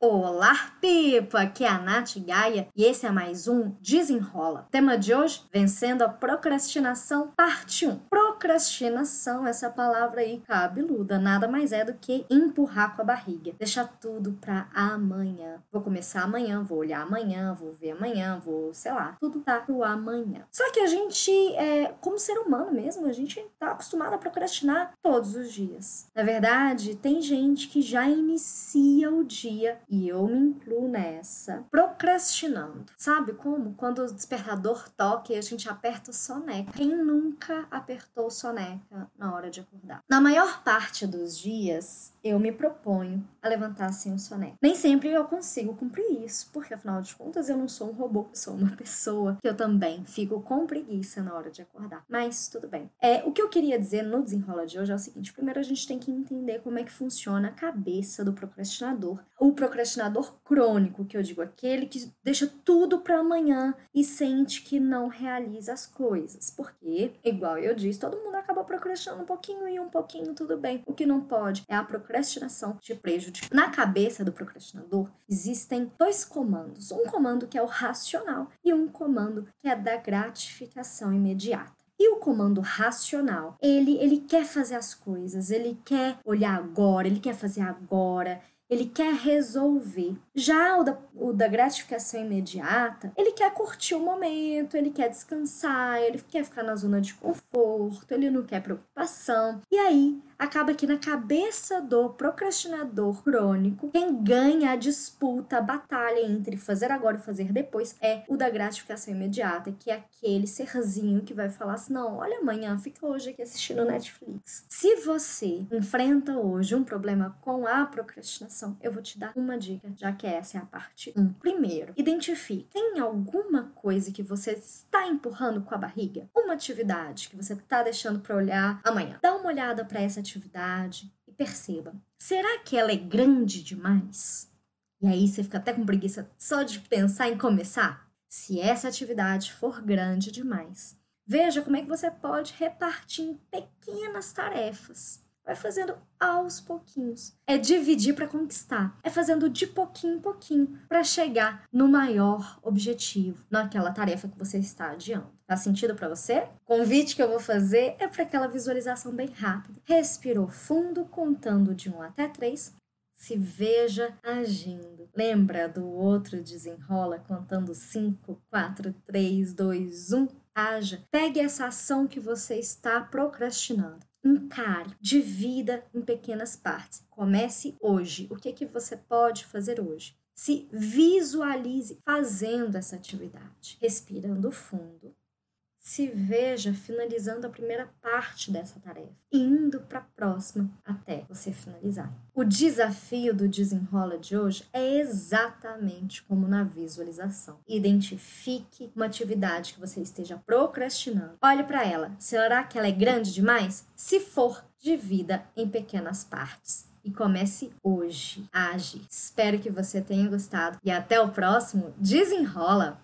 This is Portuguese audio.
Olá, Pipa! Aqui é a Nath Gaia e esse é mais um Desenrola. Tema de hoje: Vencendo a Procrastinação, parte 1. Procrastinação, essa palavra aí cabeluda, nada mais é do que empurrar com a barriga. Deixar tudo pra amanhã. Vou começar amanhã, vou olhar amanhã, vou ver amanhã, vou, sei lá, tudo tá pro amanhã. Só que a gente, é, como ser humano mesmo, a gente tá acostumado a procrastinar todos os dias. Na verdade, tem gente que já inicia o dia e eu me incluo nessa, procrastinando. Sabe como? Quando o despertador toca e a gente aperta o soneca. Quem nunca apertou soneca na hora de acordar? Na maior parte dos dias, eu me proponho a levantar sem o soneca. Nem sempre eu consigo cumprir isso, porque afinal de contas eu não sou um robô, sou uma pessoa que eu também fico com preguiça na hora de acordar. Mas tudo bem. É, o que eu queria dizer no desenrola de hoje é o seguinte: primeiro a gente tem que entender como é que funciona a cabeça do procrastinador. O procrastinador crônico, que eu digo, aquele que deixa tudo para amanhã e sente que não realiza as coisas. Porque, igual eu disse, todo mundo acaba procrastinando um pouquinho e um pouquinho, tudo bem. O que não pode é a procrastinação te prejudicar. Na cabeça do procrastinador existem dois comandos: um comando que é o racional e um comando que é da gratificação imediata. E o comando racional, ele, ele quer fazer as coisas, ele quer olhar agora, ele quer fazer agora, ele quer resolver. Já o da, o da gratificação imediata, ele quer curtir o momento, ele quer descansar, ele quer ficar na zona de conforto, ele não quer preocupação. E aí, acaba que na cabeça do procrastinador crônico, quem ganha a disputa, a batalha entre fazer agora e fazer depois é o da gratificação imediata, que é aquele serzinho que vai falar assim: não, olha amanhã, fica hoje aqui assistindo Netflix. Se você enfrenta hoje um problema com a procrastinação, eu vou te dar uma dica, já que essa é a parte 1. Um. Primeiro, identifique: tem alguma coisa que você está empurrando com a barriga? Uma atividade que você está deixando para olhar amanhã. Dá uma olhada para essa atividade e perceba: será que ela é grande demais? E aí você fica até com preguiça só de pensar em começar? Se essa atividade for grande demais, veja como é que você pode repartir em pequenas tarefas vai fazendo aos pouquinhos. É dividir para conquistar. É fazendo de pouquinho em pouquinho para chegar no maior objetivo, naquela tarefa que você está adiando. Faz sentido para você? O convite que eu vou fazer é para aquela visualização bem rápida. Respirou fundo, contando de 1 até 3. Se veja agindo. Lembra do outro desenrola contando 5, 4, 3, 2, 1? Haja. Pegue essa ação que você está procrastinando encare, divida em pequenas partes. Comece hoje. O que, que você pode fazer hoje? Se visualize fazendo essa atividade, respirando fundo, se veja finalizando a primeira parte dessa tarefa indo para a próxima até você finalizar. O desafio do desenrola de hoje é exatamente como na visualização. Identifique uma atividade que você esteja procrastinando. Olhe para ela. Será que ela é grande demais? Se for, divida em pequenas partes e comece hoje a agir. Espero que você tenha gostado e até o próximo Desenrola!